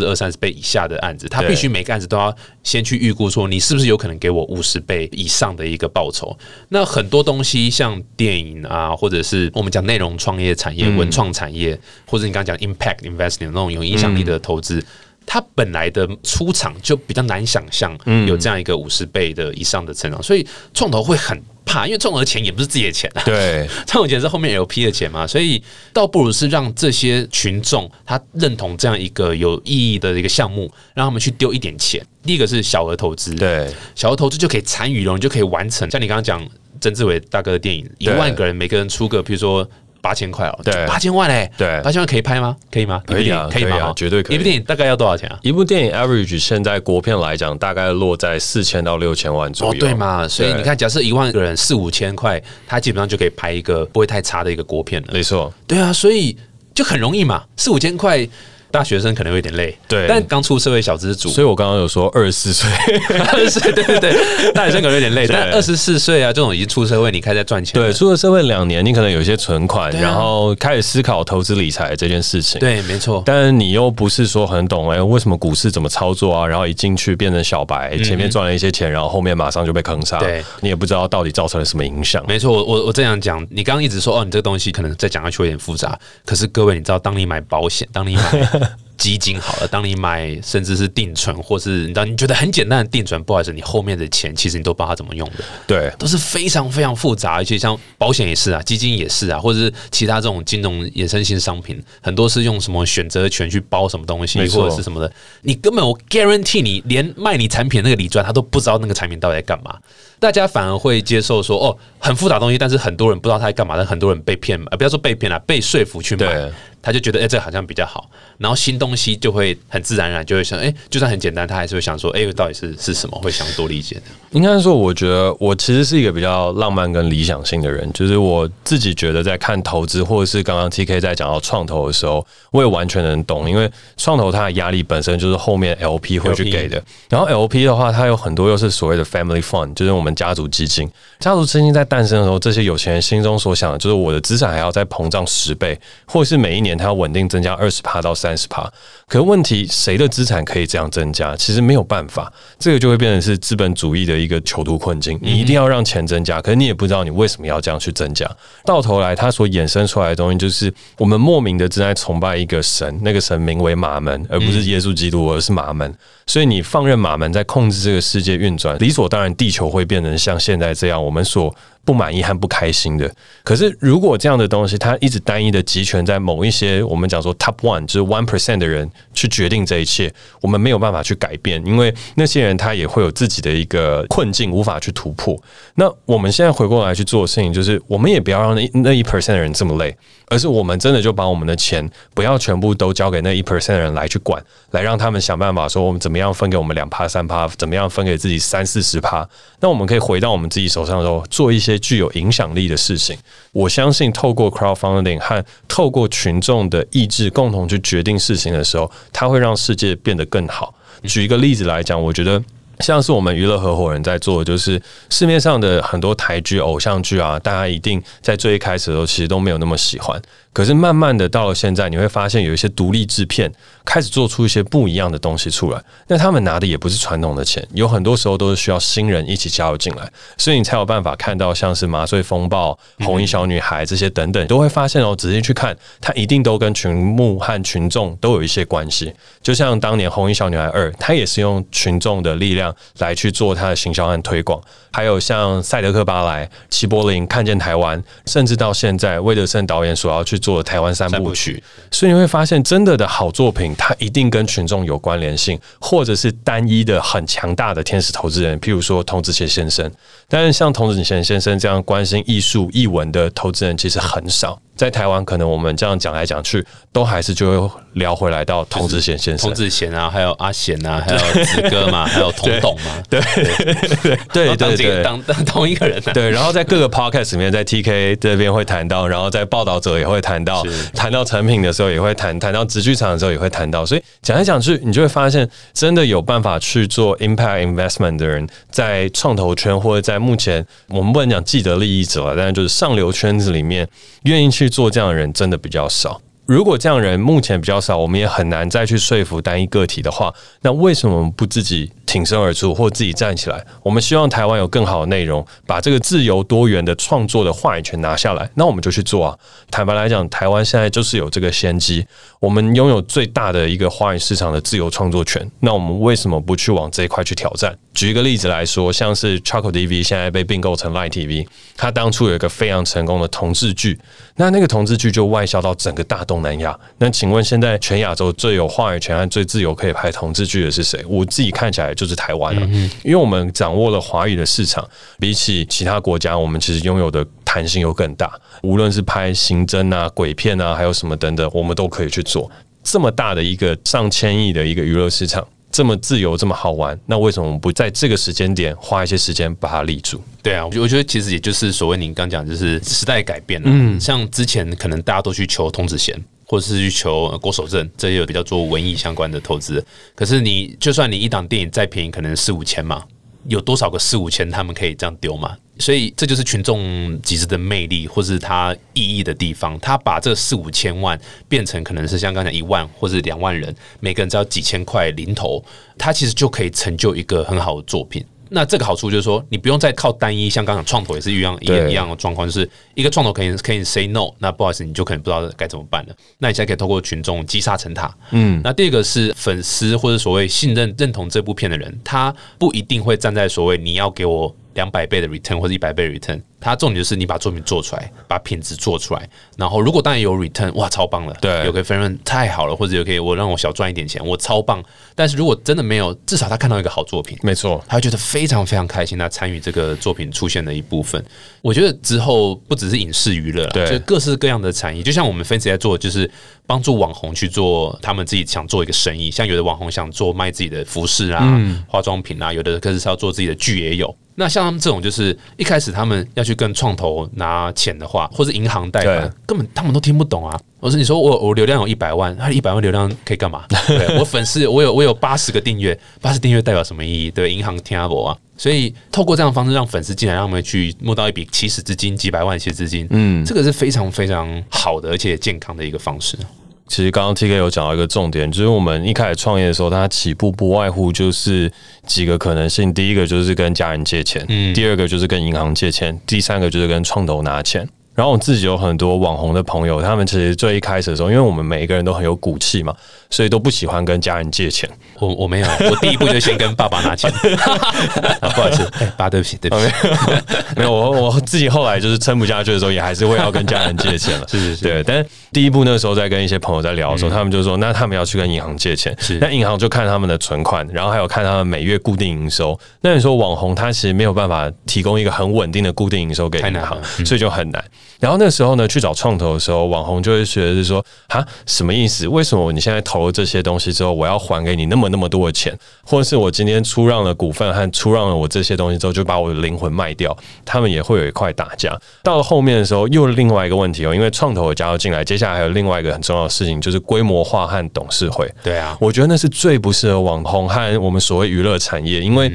者二三十倍以下的案子，它必须每个案子都要先去预估说你是不是有可能给我五十倍以上的一个报酬。那很多东西像电影啊，或者是我们讲内容创业产业、文创产业，或者你刚刚讲 impact investing 那种有影响力的投资。它本来的出场就比较难想象有这样一个五十倍的以上的成长，所以创投会很怕，因为创投的钱也不是自己的钱啊，对，<laughs> 创投钱是后面 LP 的钱嘛，所以倒不如是让这些群众他认同这样一个有意义的一个项目，让他们去丢一点钱。第一个是小额投资，对，小额投资就可以参与了，你就可以完成。像你刚刚讲曾志伟大哥的电影，一对万个人每个人出个，比如说。八千块哦，对八千万嘞，对八千万可以拍吗？可以吗？可以啊可以啊哦绝对可以一部电影大概要多少钱啊？一部电影 average 现在国片来讲，大概落在四千到六千万左哦，右。对嘛？所以你看，假设一万个人四五千块，他基本上就可以拍一个不会太差的一个国片了。没错，对啊，所以就很容易嘛，四五千块。大学生可能有点累，对。但刚出社会小资主，所以我刚刚有说二十四岁，是，对对对，<laughs> 大学生可能有点累，但二十四岁啊，这种已经出社会，你开始在赚钱，对，出了社会两年，你可能有一些存款，啊。然后开始思考投资理财这件事情。对，没错，但你又不是说很懂哎、为什么股市怎么操作啊？然后一进去变成小白，前面赚了一些钱，然后后面马上就被坑杀，嗯对。你也不知道到底造成了什么影响。没错，我我我这样讲，你刚刚一直说哦，你这个东西可能再讲下去有点复杂。可是各位，你知道，当你买保险，当你买基金好了，当你买甚至是定存，或是你知道你觉得很简单的定存，不好意思，你后面的钱其实你都不知道它怎么用的，对，都是非常非常复杂，而且像保险也是啊，基金也是啊，或者是其他这种金融衍生性商品，很多是用什么选择权去包什么东西，或者是什么的，你根本我 guarantee 你连卖你产品的那个理专他都不知道那个产品到底在干嘛，大家反而会接受说哦很复杂的东西，但是很多人不知道他在干嘛，但很多人被骗，呃不要说被骗了，被说服去买。对。他就觉得哎、这好像比较好，然后新东西就会很自然而然就会想，哎、就算很简单，他还是会想说，哎、到底是是什么，会想多理解的。应该说，我觉得我其实是一个比较浪漫跟理想性的人，就是我自己觉得在看投资，或者是刚刚 T K 在讲到创投的时候，我也完全能懂，因为创投它的压力本身就是后面 L P 会去给的，然后 L P 的话，它有很多又是所谓的 Family Fund，就是我们家族基金。家族基金在诞生的时候，这些有钱人心中所想的就是我的资产还要再膨胀十倍，或者是每一年它要稳定增加二十帕到三十帕。可问题，谁的资产可以这样增加？其实没有办法，这个就会变成是资本主义的一个囚徒困境。你一定要让钱增加，可是你也不知道你为什么要这样去增加。到头来，它所衍生出来的东西就是我们莫名的正在崇拜一个神，那个神名为马门，而不是耶稣基督，而是马门。所以你放任马门在控制这个世界运转，理所当然，地球会变成像现在这样，我们所不满意和不开心的。可是如果这样的东西，它一直单一的集权在某一些我们讲说 top one，就是 one percent 的人去决定这一切，我们没有办法去改变，因为那些人他也会有自己的一个困境，无法去突破。那我们现在回过来去做的事情，就是我们也不要让那那一 percent 的人这么累，而是我们真的就把我们的钱不要全部都交给那一 percent 的人来去管，来让他们想办法说我们怎么样分给我们两趴三趴，怎么样分给自己三四十趴。那我们可以回到我们自己手上的时候，做一些具有影响力的事情。我相信透过 crowdfunding 和透过群众的意志共同去决定事情的时候，它会让世界变得更好。举一个例子来讲，我觉得。像是我们娱乐合伙人在做的，就是市面上的很多台剧、偶像剧啊，大家一定在最一开始的时候其实都没有那么喜欢。可是慢慢的到了现在，你会发现有一些独立制片开始做出一些不一样的东西出来。那他们拿的也不是传统的钱，有很多时候都是需要新人一起加入进来，所以你才有办法看到像是《麻醉风暴》《红衣小女孩》这些等等，都会发现哦，仔细去看，它一定都跟群幕和群众都有一些关系。就像当年《红衣小女孩二》，它也是用群众的力量来去做它的行销和推广。还有像赛德克巴莱、齐柏林、看见台湾，甚至到现在魏德圣导演所要去做的台湾三部曲，所以你会发现，真的的好作品，它一定跟群众有关联性，或者是单一的很强大的天使投资人，譬如说童子贤先生。但是像童子贤先生这样关心艺术、艺文的投资人，其实很少。在台湾，可能我们这样讲来讲去，都还是就会聊回来到童子贤先生童。子贤啊，还有阿贤啊，还有 <laughs> 子哥嘛，还有童董嘛，对对对对对。<laughs> 当 <laughs> 当同一个人啊。对，然后在各个 podcast 里面，在 TK 这边会谈到，然后在报道者也会谈到，谈到成品的时候也会谈，谈到直剧场的时候也会谈到，所以讲来讲去，你就会发现，真的有办法去做 impact investment 的人，在创投圈或者在目前我们不能讲既得利益者了，但是就是上流圈子里面，愿意去做这样的人真的比较少。如果这样人目前比较少，我们也很难再去说服单一个体的话，那为什么我们不自己挺身而出，或自己站起来？我们希望台湾有更好的内容，把这个自由多元的创作的话语权拿下来，那我们就去做啊！坦白来讲，台湾现在就是有这个先机，我们拥有最大的一个话语市场的自由创作权，那我们为什么不去往这一块去挑战？举一个例子来说，像是 Charco TV 现在被并购成 Line TV，它当初有一个非常成功的同志剧，那那个同志剧就外销到整个大东南亚。那请问现在全亚洲最有话语权和最自由可以拍同志剧的是谁？我自己看起来就是台湾了、因为我们掌握了华语的市场，比起其他国家，我们其实拥有的弹性又更大。无论是拍刑侦啊、鬼片啊，还有什么等等，我们都可以去做。这么大的一个上千亿的一个娱乐市场，这么自由，这么好玩，那为什么我们不在这个时间点花一些时间把它立住？对啊，我觉得我觉得其实也就是所谓您刚讲，就是时代改变了。嗯，像之前可能大家都去求童子贤。或者是去求呃国手证，这些有比较做文艺相关的投资。可是你就算你一档电影再便宜，可能四五千嘛，有多少个四五千他们可以这样丢嘛？所以这就是群众集资的魅力，或是它意义的地方。他把这四五千万变成可能是像刚才一万或是两万人，每个人只要几千块零头，他其实就可以成就一个很好的作品。那这个好处就是说，你不用再靠单一，像刚刚创投也是一样一样对一样的状况，就是一个创投可以可以 say no，那不好意思，你就可能不知道该怎么办了。那你现在可以透过群众积沙成塔。嗯，那第二个是粉丝或者所谓信任认同这部片的人，他不一定会站在所谓你要给我两百倍的 return 或者一百倍的 return，他重点就是你把作品做出来，把品质做出来，然后如果当然有 return，哇，超棒了，对有个分润太好了，或者有可以我让我小赚一点钱，我超棒。但是如果真的没有，至少他看到一个好作品，没错，他会觉得非常非常开心，他参与这个作品出现的一部分。我觉得之后不只是影视娱乐啦，对就各式各样的产业，就像我们分析在做，就是帮助网红去做他们自己想做一个生意，像有的网红想做卖自己的服饰啊、嗯化妆品啊，有的可是是要做自己的剧也有。那像他们这种，就是一开始他们要去跟创投拿钱的话，或是银行贷款，根本他们都听不懂啊。我说你说我我流量有一百万，他一百万流量可以干嘛？对 <laughs> 我粉丝我有我有八十个订阅，八十订阅代表什么意义？对，银行听不啊。所以透过这样的方式让粉丝进来，让他们去募到一笔起始资金，几百万起始资金，嗯，这个是非常非常好的而且健康的一个方式。其实刚刚 T K 有讲到一个重点，就是我们一开始创业的时候，它起步不外乎就是几个可能性。第一个就是跟家人借钱，嗯第二个就是跟银行借钱，第三个就是跟创投拿钱。然后我自己有很多网红的朋友，他们其实最一开始的时候，因为我们每一个人都很有骨气嘛，所以都不喜欢跟家人借钱。我我没有，我第一步就先跟爸爸拿钱，<laughs> 啊不好意思，哎、爸，对不起，对不起，<laughs> 没有，我我自己后来就是撑不下去的时候，也还是会要跟家人借钱了。<laughs> 是是是对。但是第一步那时候在跟一些朋友在聊的时候，他们就说，那他们要去跟银行借钱是，那银行就看他们的存款，然后还有看他们每月固定营收。那你说网红他其实没有办法提供一个很稳定的固定营收给银行所以就很难。然后那时候呢，去找创投的时候，网红就会觉得是说，啊，什么意思？为什么你现在投了这些东西之后，我要还给你那么那么多的钱？或者是我今天出让了股份和出让了我这些东西之后，就把我的灵魂卖掉？他们也会有一块打架。到了后面的时候，又另外一个问题哦，因为创投也加入进来，接下来还有另外一个很重要的事情，就是规模化和董事会。对啊，我觉得那是最不适合网红和我们所谓娱乐产业，因为。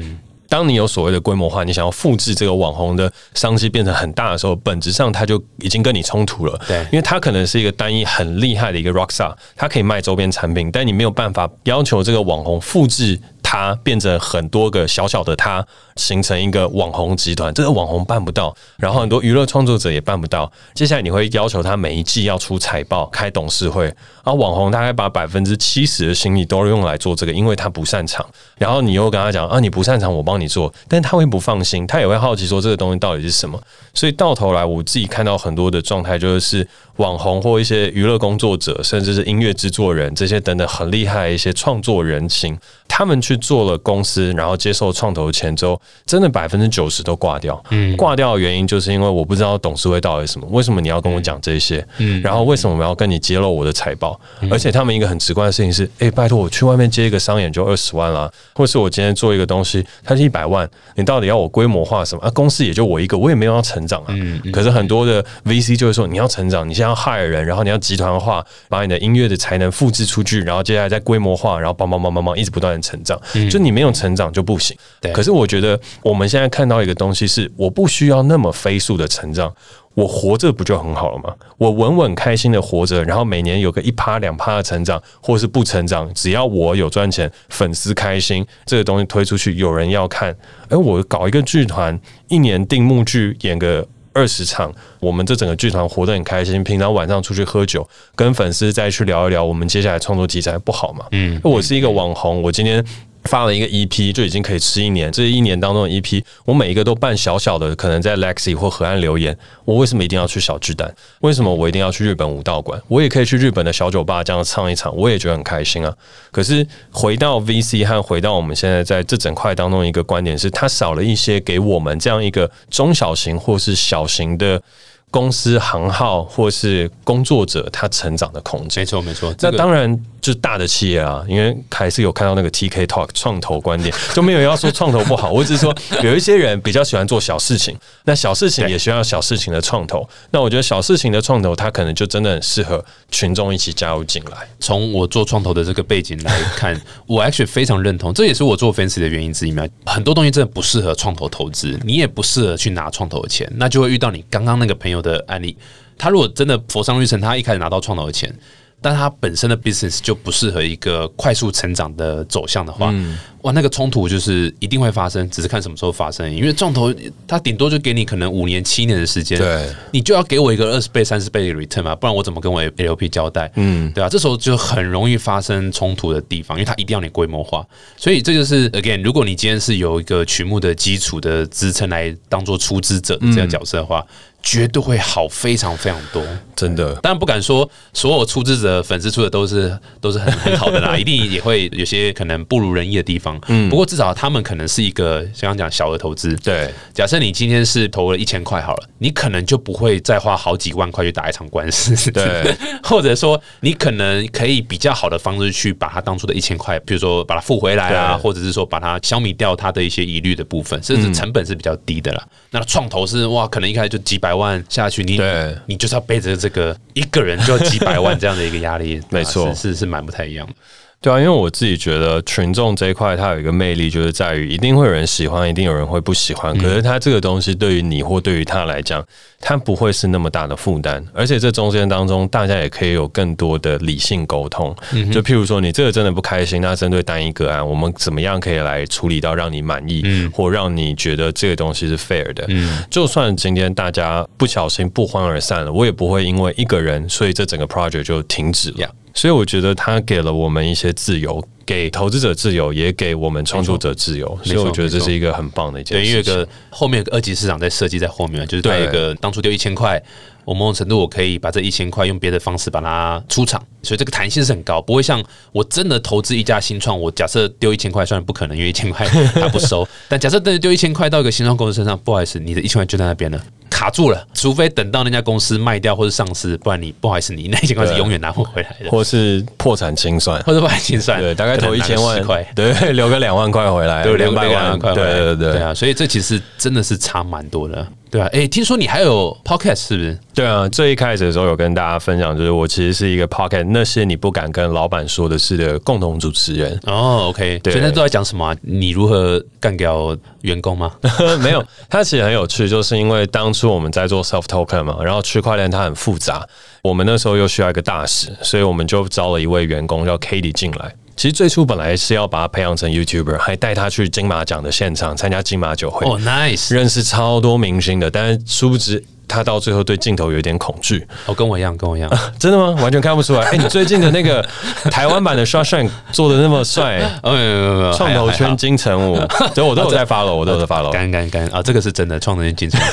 当你有所谓的规模化，你想要复制这个网红的商机变成很大的时候，本质上它就已经跟你冲突了。对因为它可能是一个单一很厉害的一个 rock star，它可以卖周边产品，但你没有办法要求这个网红复制他变成很多个小小的他，形成一个网红集团，这个网红办不到，然后很多娱乐创作者也办不到。接下来你会要求他每一季要出财报、开董事会，而网红大概把百分之七十的心力都用来做这个，因为他不擅长。然后你又跟他讲啊，你不擅长，我帮你做，但他会不放心，他也会好奇说这个东西到底是什么。所以到头来，我自己看到很多的状态，就是网红或一些娱乐工作者，甚至是音乐制作人这些等等很厉害的一些创作人群，他们去做了公司，然后接受创投钱之后，真的百分之九十都挂掉。嗯，挂掉的原因就是因为我不知道董事会到底是什么，为什么你要跟我讲这些？嗯，然后为什么我要跟你揭露我的财报？而且他们一个很直观的事情是，诶，拜托我去外面接一个商演就二十万啦，或是我今天做一个东西，它是一百万，你到底要我规模化什么？啊，公司也就我一个，我也没有要成长啊。可是很多的 VC 就会说，你要成长，你现在要 hire 人，然后你要集团化，把你的音乐的才能复制出去，然后接下来再规模化，然后帮帮帮帮帮，一直不断的成长。就你没有成长就不行。对可是我觉得我们现在看到一个东西是，我不需要那么飞速的成长。我活着不就很好了吗？我稳稳开心的活着，然后每年有个一趴两趴的成长，或是不成长，只要我有赚钱，粉丝开心，这个东西推出去有人要看。而我搞一个剧团，一年定目剧演个二十场，我们这整个剧团活得很开心。平常晚上出去喝酒，跟粉丝再去聊一聊我们接下来创作题材，不好吗？嗯，我是一个网红，我今天。发了一个 EP 就已经可以吃一年，这一年当中的 EP，我每一个都办小小的，可能在 Lexi 或河岸留言。我为什么一定要去小巨蛋？为什么我一定要去日本武道馆？我也可以去日本的小酒吧这样唱一场，我也觉得很开心啊。可是回到 VC 和回到我们现在在这整块当中一个观点是，它少了一些给我们这样一个中小型或是小型的公司行号或是工作者他成长的空间没。错没错，这个那当然，就是大的企业啊，因为还是有看到那个 TK Talk 创投观点，就没有要说创投不好，<laughs> 我只是说有一些人比较喜欢做小事情，那小事情也需要小事情的创投。那我觉得小事情的创投，它可能就真的很适合群众一起加入进来。从我做创投的这个背景来看，<laughs> 我 actually 非常认同，这也是我做 fancy 的原因之一嘛。很多东西真的不适合创投投资，你也不适合去拿创投的钱，那就会遇到你刚刚那个朋友的案例。他如果真的佛山绿城，他一开始拿到创投的钱。但它本身的 business 就不适合一个快速成长的走向的话，哇，那个冲突就是一定会发生，只是看什么时候发生。因为撞头它顶多就给你可能五年、七年的时间，对，你就要给我一个二十倍、三十倍的 return 嘛，不然我怎么跟我 LP 交代？嗯，对啊，这时候就很容易发生冲突的地方，因为它一定要你规模化。所以这就是 again，如果你今天是有一个曲目的基础的支撑来当做出资者这样角色的话。绝对会好非常非常多，真的。当然不敢说所有出资者粉丝出的都是都是很很好的啦，<laughs> 一定也会有些可能不如人意的地方。嗯，不过至少他们可能是一个刚刚讲小额投资。对，假设你今天是投了一千块好了，你可能就不会再花好几万块去打一场官司。对，<laughs> 或者说你可能可以比较好的方式去把它当初的一千块，比如说把它付回来啊，或者是说把它消弭掉它的一些疑虑的部分，甚至成本是比较低的啦。那创投是哇，可能一开始就几百万下去，你你就是要背着这个一个人就要几百万这样的一个压力，<laughs> 没错，是是蛮不太一样的。对啊，因为我自己觉得群众这一块它有一个魅力，就是在于一定会有人喜欢，一定有人会不喜欢。可是它这个东西对于你或对于他来讲，它不会是那么大的负担，而且这中间当中，大家也可以有更多的理性沟通。就譬如说，你这个真的不开心，那针对单一个案，我们怎么样可以来处理到让你满意，或让你觉得这个东西是 fair 的？就算今天大家不小心不欢而散了，我也不会因为一个人，所以这整个 project 就停止了。所以我觉得他给了我们一些自由，给投资者自由，也给我们创作者自由。所以我觉得这是一个很棒的一件事。对，因为个后面有个二级市场在设计在后面，就是他一个当初丢一千块。我某种程度，我可以把这一千块用别的方式把它出场，所以这个弹性是很高，不会像我真的投资一家新创，我假设丢一千块，虽然不可能，因为一千块他不收，<laughs> 但假设真的丢一千块到一个新创公司身上，不好意思，你的一千块就在那边了，卡住了，除非等到那家公司卖掉或者上市，不然你不好意思，你那一千块是永远拿不回来的，或是破产清算，或者破产清算，对，大概投一千万块，对，<laughs> 留个两万块回来，留两百万块，对对对，对啊，所以这其实真的是差蛮多的。对啊，哎，听说你还有 podcast 是不是？对啊，最一开始的时候有跟大家分享，就是我其实是一个 podcast，那些你不敢跟老板说的事的共同主持人。哦，OK，对，现在都在讲什么？你如何干掉员工吗？<laughs> 没有，它其实很有趣，就是因为当初我们在做 self token 嘛，然后区块链它很复杂，我们那时候又需要一个大使，所以我们就招了一位员工叫 Katie 进来。其实最初本来是要把他培养成 YouTuber，还带他去金马奖的现场参加金马酒会。哦，nice，认识超多明星的，但是殊不知。他到最后对镜头有一点恐惧，哦，跟我一样，跟我一样，真的吗？完全看不出来。<laughs> 哎，你最近的那个台湾版的 s h a s h a n 做的那么帅，<laughs> 没有没有没有，创投圈金城武，所以我都有在发了，我都有在发了，干干干啊，这个是真的，创投圈金城武，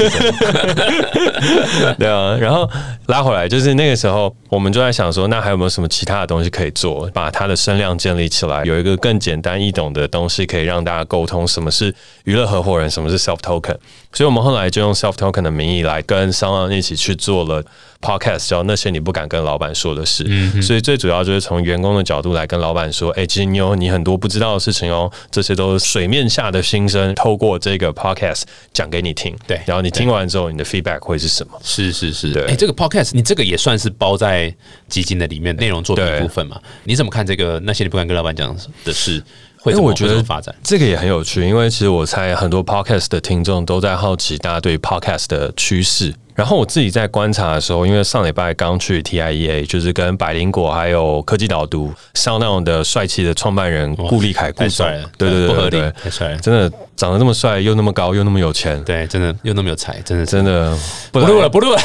<laughs> 对啊。然后拉回来，就是那个时候，我们就在想说，那还有没有什么其他的东西可以做，把它的声量建立起来，有一个更简单易懂的东西，可以让大家沟通什么是娱乐合伙人，什么是 self token。所以我们后来就用 self token 的名义来跟商浪一起去做了 podcast，叫那些你不敢跟老板说的事。所以最主要就是从员工的角度来跟老板说：“哎，其实你有你很多不知道的事情哦，这些都是水面下的心声，透过这个 podcast 讲给你听。对，然后你听完之后，你的 feedback 会是什么？是是是，对。哎，这个 podcast 你这个也算是包在基金的里面内容做的一部分嘛？你怎么看这个那些你不敢跟老板讲的事？因为我觉得发展这个也很有趣，因为其实我猜很多 podcast 的听众都在好奇大家对 podcast 的趋势。然后我自己在观察的时候，因为上礼拜刚去 TIEA，就是跟百灵果还有科技导读上那种的帅气的创办人顾立凯，太帅了，对对对对，太帅了，真的长得那么帅，又那么高，又那么有钱，对，真的又那么有才，真的真的不录了不录了，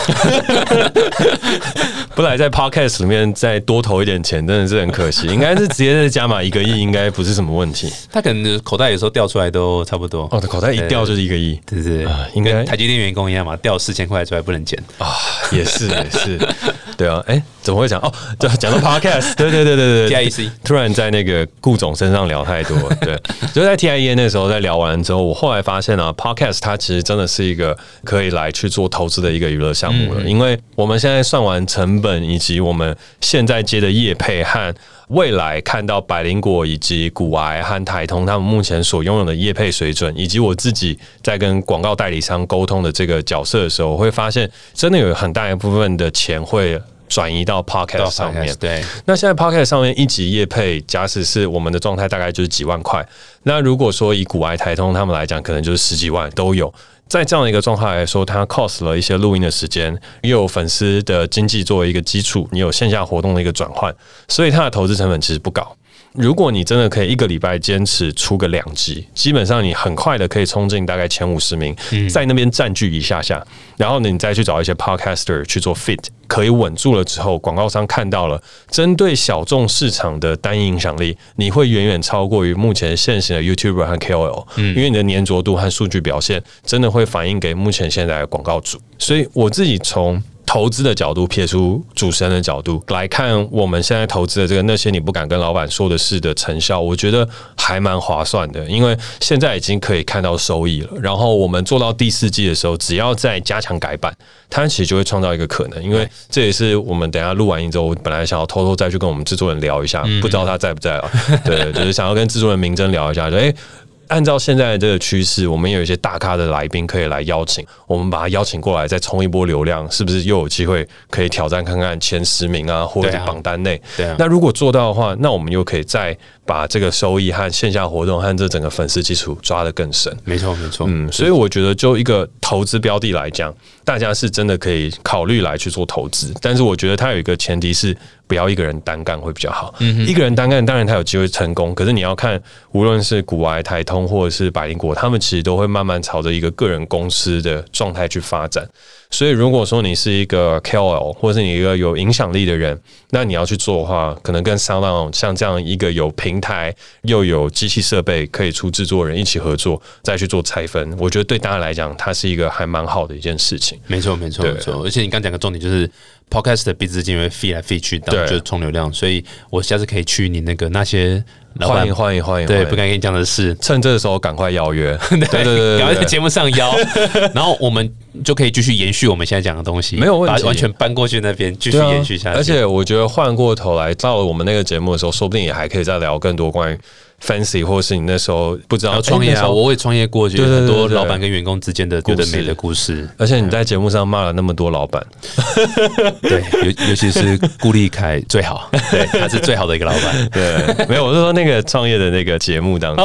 <laughs> 不来在 Podcast 里面再多投一点钱，真的是很可惜。应该是直接再加码一个亿，应该不是什么问题。他可能口袋有时候掉出来都差不多，哦，口袋一掉就是一个亿，对对对，应该台积电员工一样嘛，掉四千块出来不能剪。啊，也是 <laughs> 也是，对啊，哎。怎么会讲？哦？对，讲到 podcast，对对对对对。TIEC 突然在那个顾总身上聊太多，<laughs> 对，就在 TIE 那时候在聊完之后，我后来发现啊，podcast 它其实真的是一个可以来去做投资的一个娱乐项目了，因为我们现在算完成本以及我们现在接的业配和未来看到百灵果以及古癌和台通他们目前所拥有的业配水准，以及我自己在跟广告代理商沟通的这个角色的时候，我会发现真的有很大一部分的钱会转移到 podcast 上面。对，那现在 Pocket 上面一集业配，假使是我们的状态，大概就是几万块。那如果说以古埃台通他们来讲，可能就是十几万都有。在这样的一个状态来说，它 cost 了一些录音的时间，又有粉丝的经济作为一个基础，你有线下活动的一个转换，所以它的投资成本其实不高。如果你真的可以一个礼拜坚持出个两集，基本上你很快的可以冲进大概前五十名，在那边占据一下下，然后呢，你再去找一些 podcaster 去做 fit，可以稳住了之后，广告商看到了，针对小众市场的单一影响力，你会远远超过于目前现行的 YouTuber 和 KOL，因为你的粘着度和数据表现真的会反映给目前现在的广告主，所以我自己从。投资的角度，撇出主持人的角度来看，我们现在投资的这个那些你不敢跟老板说的事的成效，我觉得还蛮划算的，因为现在已经可以看到收益了。然后我们做到第四季的时候，只要再加强改版，它其实就会创造一个可能。因为这也是我们等下录完音之后，我本来想要偷偷再去跟我们制作人聊一下，不知道他在不在啊？对，就是想要跟制作人明真聊一下，就哎。按照现在的这个趋势，我们有一些大咖的来宾可以来邀请，我们把他邀请过来，再冲一波流量，是不是又有机会可以挑战看看前十名啊，或者是榜单内？对啊。那如果做到的话，那我们又可以再把这个收益和线下活动和这整个粉丝基础抓得更深。没错，没错。嗯，所以我觉得就一个投资标的来讲，大家是真的可以考虑来去做投资，但是我觉得它有一个前提是。不要一个人单干会比较好。一个人单干，当然他有机会成功，可是你要看，无论是古埃、台通或者是百灵果，他们其实都会慢慢朝着一个个人公司的状态去发展。所以，如果说你是一个 KOL，或者是你一个有影响力的人，那你要去做的话，可能跟 Sound 像这样一个有平台又有机器设备可以出制作人一起合作，再去做拆分，我觉得对大家来讲，它是一个还蛮好的一件事情。没错，没错，没错。而且你刚讲个重点就是。Podcast 的鼻子因为飞来飞去，当，就是充流量，所以我下次可以去你那个那些欢迎欢迎欢迎，对，不敢跟你讲的是，趁这个时候赶快邀约，<laughs> 对对对，赶快在节目上邀，<laughs> 然后我们就可以继续延续我们现在讲的东西，没有问题，完全搬过去那边继续延续下去。而且我觉得换过头来到了我们那个节目的时候，说不定也还可以再聊更多关于。fancy，或者是你那时候不知道创业啊，我也创业过，就很多老板跟员工之间的有的没的故事。而且你在节目上骂了那么多老板，<laughs> 对，尤尤其是顾立凯最好，对，他是最好的一个老板。<laughs> 对，没有，我是说那个创业的那个节目当中。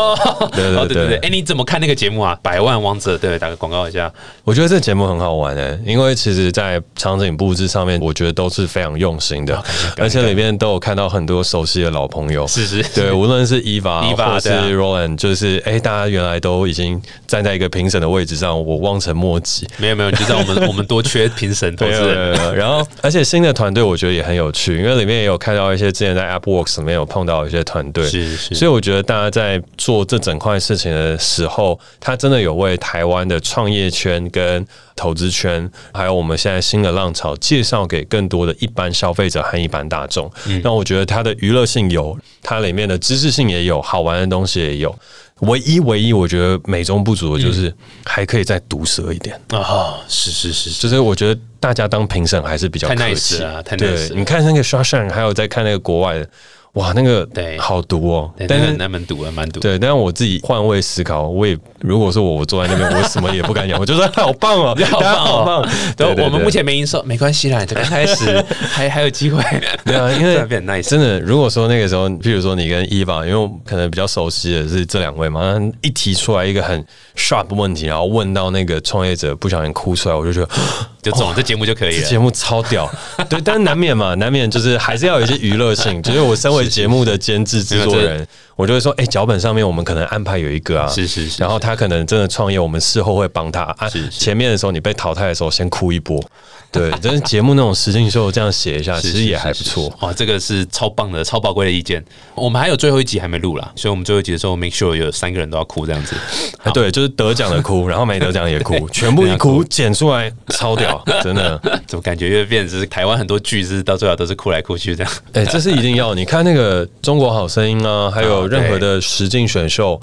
对对对对，哎，你怎么看那个节目啊？百万王者，对，打个广告一下。我觉得这节目很好玩诶，因为其实在场景布置上面，我觉得都是非常用心的，而且里面都有看到很多熟悉的老朋友。是是，对，无论是伊娃。或是 Roland，就是哎，大家原来都已经站在一个评审的位置上，我望尘莫及。没有没有，就在我们 <laughs> 我们多缺评审投资人。然后，而且新的团队我觉得也很有趣，因为里面也有看到一些之前在 AppWorks 里面有碰到一些团队，是是。所以我觉得大家在做这整块事情的时候，他真的有为台湾的创业圈跟投资圈，还有我们现在新的浪潮，介绍给更多的一般消费者和一般大众。那我觉得它的娱乐性有，它里面的知识性也有，好玩的东西也有。唯一唯一，我觉得美中不足的就是还可以再毒舌一点啊！是是是，就是我觉得大家当评审还是比较客气啊。对，你看那个 s h a s h a n 还有在看那个国外的。哇，那个对，好毒哦！但是那蛮毒的，蛮毒。对，但是我自己换位思考，我也如果说我我坐在那边，我什么也不敢讲，我就说 <laughs> 好棒哦，好棒，好棒。对，我们目前没营收，没关系啦，刚开始 <laughs> 还还有机会。对啊，因为 <laughs> 真的，如果说那个时候，譬如说你跟伊娃，因为可能比较熟悉的是这两位嘛，一提出来一个很 sharp 问题，然后问到那个创业者不小心哭出来，我就觉得 <gasps> 就走这节目就可以了，节目超屌。<laughs> 对，但是难免嘛，难免就是还是要有一些娱乐性，<laughs> 就是我身为节目的监。制制作人，我就会说，哎，脚本上面我们可能安排有一个啊，是是是，然后他可能真的创业，我们事后会帮他啊。前面的时候你被淘汰的时候，先哭一波，<laughs> 对，但是节目那种实境秀这样写一下，其实也还不错。哇，这个是超棒的、超宝贵的意见。我们还有最后一集还没录啦，所以我们最后一集的时候，make sure 有三个人都要哭这样子。对，就是得奖的哭，<laughs> 然后没得奖也哭，<laughs> 全部一哭剪出来，超屌，真的。怎么感觉越变是台湾很多剧是到最后都是哭来哭去这样？哎，这是一定要。你看那个《中国好声音》啊，还有任何的实境选秀。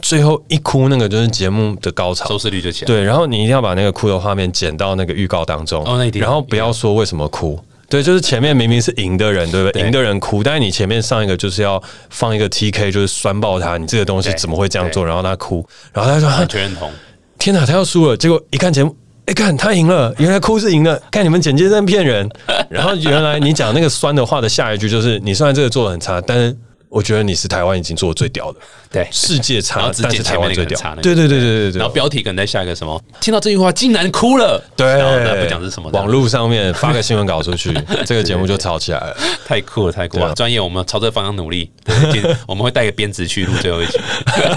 最后一哭，那个就是节目的高潮，收视率就起来。对，然后你一定要把那个哭的画面剪到那个预告当中，哦，那一然后不要说为什么哭。对，就是前面明明是赢的人，对不对？赢的人哭，但是你前面上一个就是要放一个 T K，就是酸爆他，你这个东西怎么会这样做？然后他哭，然后他说全认同。天哪，他要输了！结果一看节目，哎，看他赢了，原来哭是赢了。看你们剪接在骗人。<laughs> 然后原来你讲那个酸的话的下一句就是：你虽然这个做的很差，但是。我觉得你是台湾已经做的最屌的，对，世界差，但是台湾最屌。对对对对对对。然后标题可能再下一个什么？听到这句话竟然哭了。对，然后不讲是什么。网络上面发个新闻稿出去，<laughs> 这个节目就吵起来了。太酷了，太酷了！专业，我们朝这个方向努力。我们会带个编辑去录最后一集。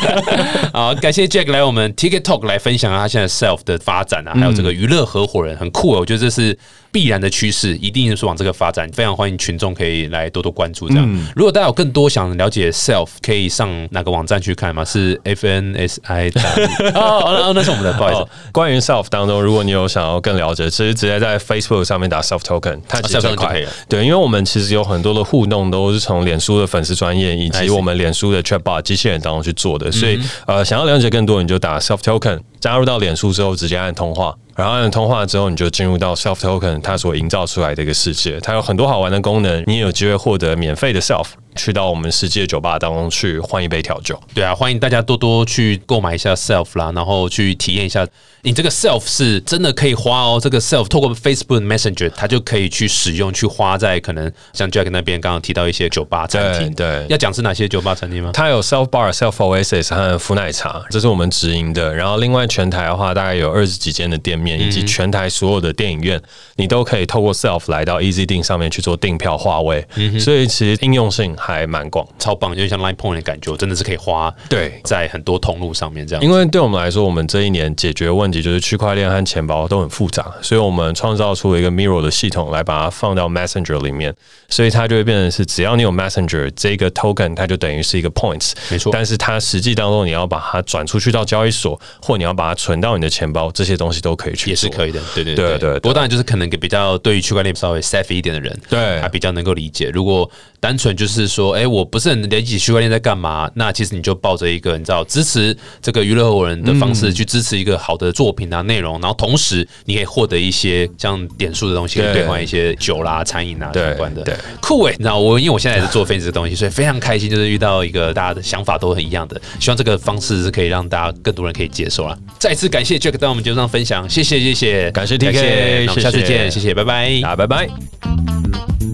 <laughs> 好，感谢 Jack 来我们 TikTok 来分享他现在 Self 的发展啊，还有这个娱乐合伙人很酷哦，我觉得这是。必然的趋势一定是往这个发展，非常欢迎群众可以来多多关注。这样，如果大家有更多想了解 self，可以上哪个网站去看吗？是 FNSI <laughs> 哦，那是我们的，不好意思。关于 self 当中，如果你有想要更了解，其实直接在 Facebook 上面打 self token，它其实很快。对，因为我们其实有很多的互动都是从脸书的粉丝专业以及我们脸书的 Chatbot 机器人当中去做的，所以呃，想要了解更多，你就打 self token，加入到脸书之后直接按通话。然后按通话之后，你就进入到 Self Token 它所营造出来的一个世界，它有很多好玩的功能，你也有机会获得免费的 Self。去到我们世界酒吧当中去换一杯调酒，对啊，欢迎大家多多去购买一下 self 啦，然后去体验一下，你这个 self 是真的可以花哦。这个 self 透过 Facebook Messenger，它就可以去使用，去花在可能像 Jack 那边刚刚提到一些酒吧餐厅。对，要讲是哪些酒吧餐厅吗？它有 self bar、self oasis 和福奶茶，这是我们直营的。然后另外全台的话，大概有二十几间的店面，以及全台所有的电影院，你都可以透过 self 来到 Easy 订上面去做订票划位。所以其实应用性。还蛮广，超棒，就像 Line Point 的感觉，真的是可以花对在很多通路上面这样。因为对我们来说，我们这一年解决问题就是区块链和钱包都很复杂，所以我们创造出了一个 Mirror 的系统来把它放到 Messenger 里面，所以它就会变成是只要你有 Messenger 这个 Token，它就等于是一个 Points，没错。但是它实际当中你要把它转出去到交易所，或你要把它存到你的钱包，这些东西都可以去，也是可以的。对对对对。不过当然就是可能给比较对于区块链稍微 Safe 一点的人，对，他比较能够理解。如果单纯就是说，哎，我不是很。了解区块链在干嘛？那其实你就抱着一个你知道支持这个娱乐合伙人的方式去支持一个好的作品啊内容，然后同时你可以获得一些像点数的东西，可以兑换一些酒啦、餐饮啊相关的。对，酷诶！你知道我因为我现在也是做分析的东西，所以非常开心，就是遇到一个大家的想法都很一样的。希望这个方式是可以让大家更多人可以接受啦。再次感谢 Jack 在我们节目上分享，谢谢谢谢，感谢 TK，那我们下次见，谢谢，拜拜，啊，拜拜。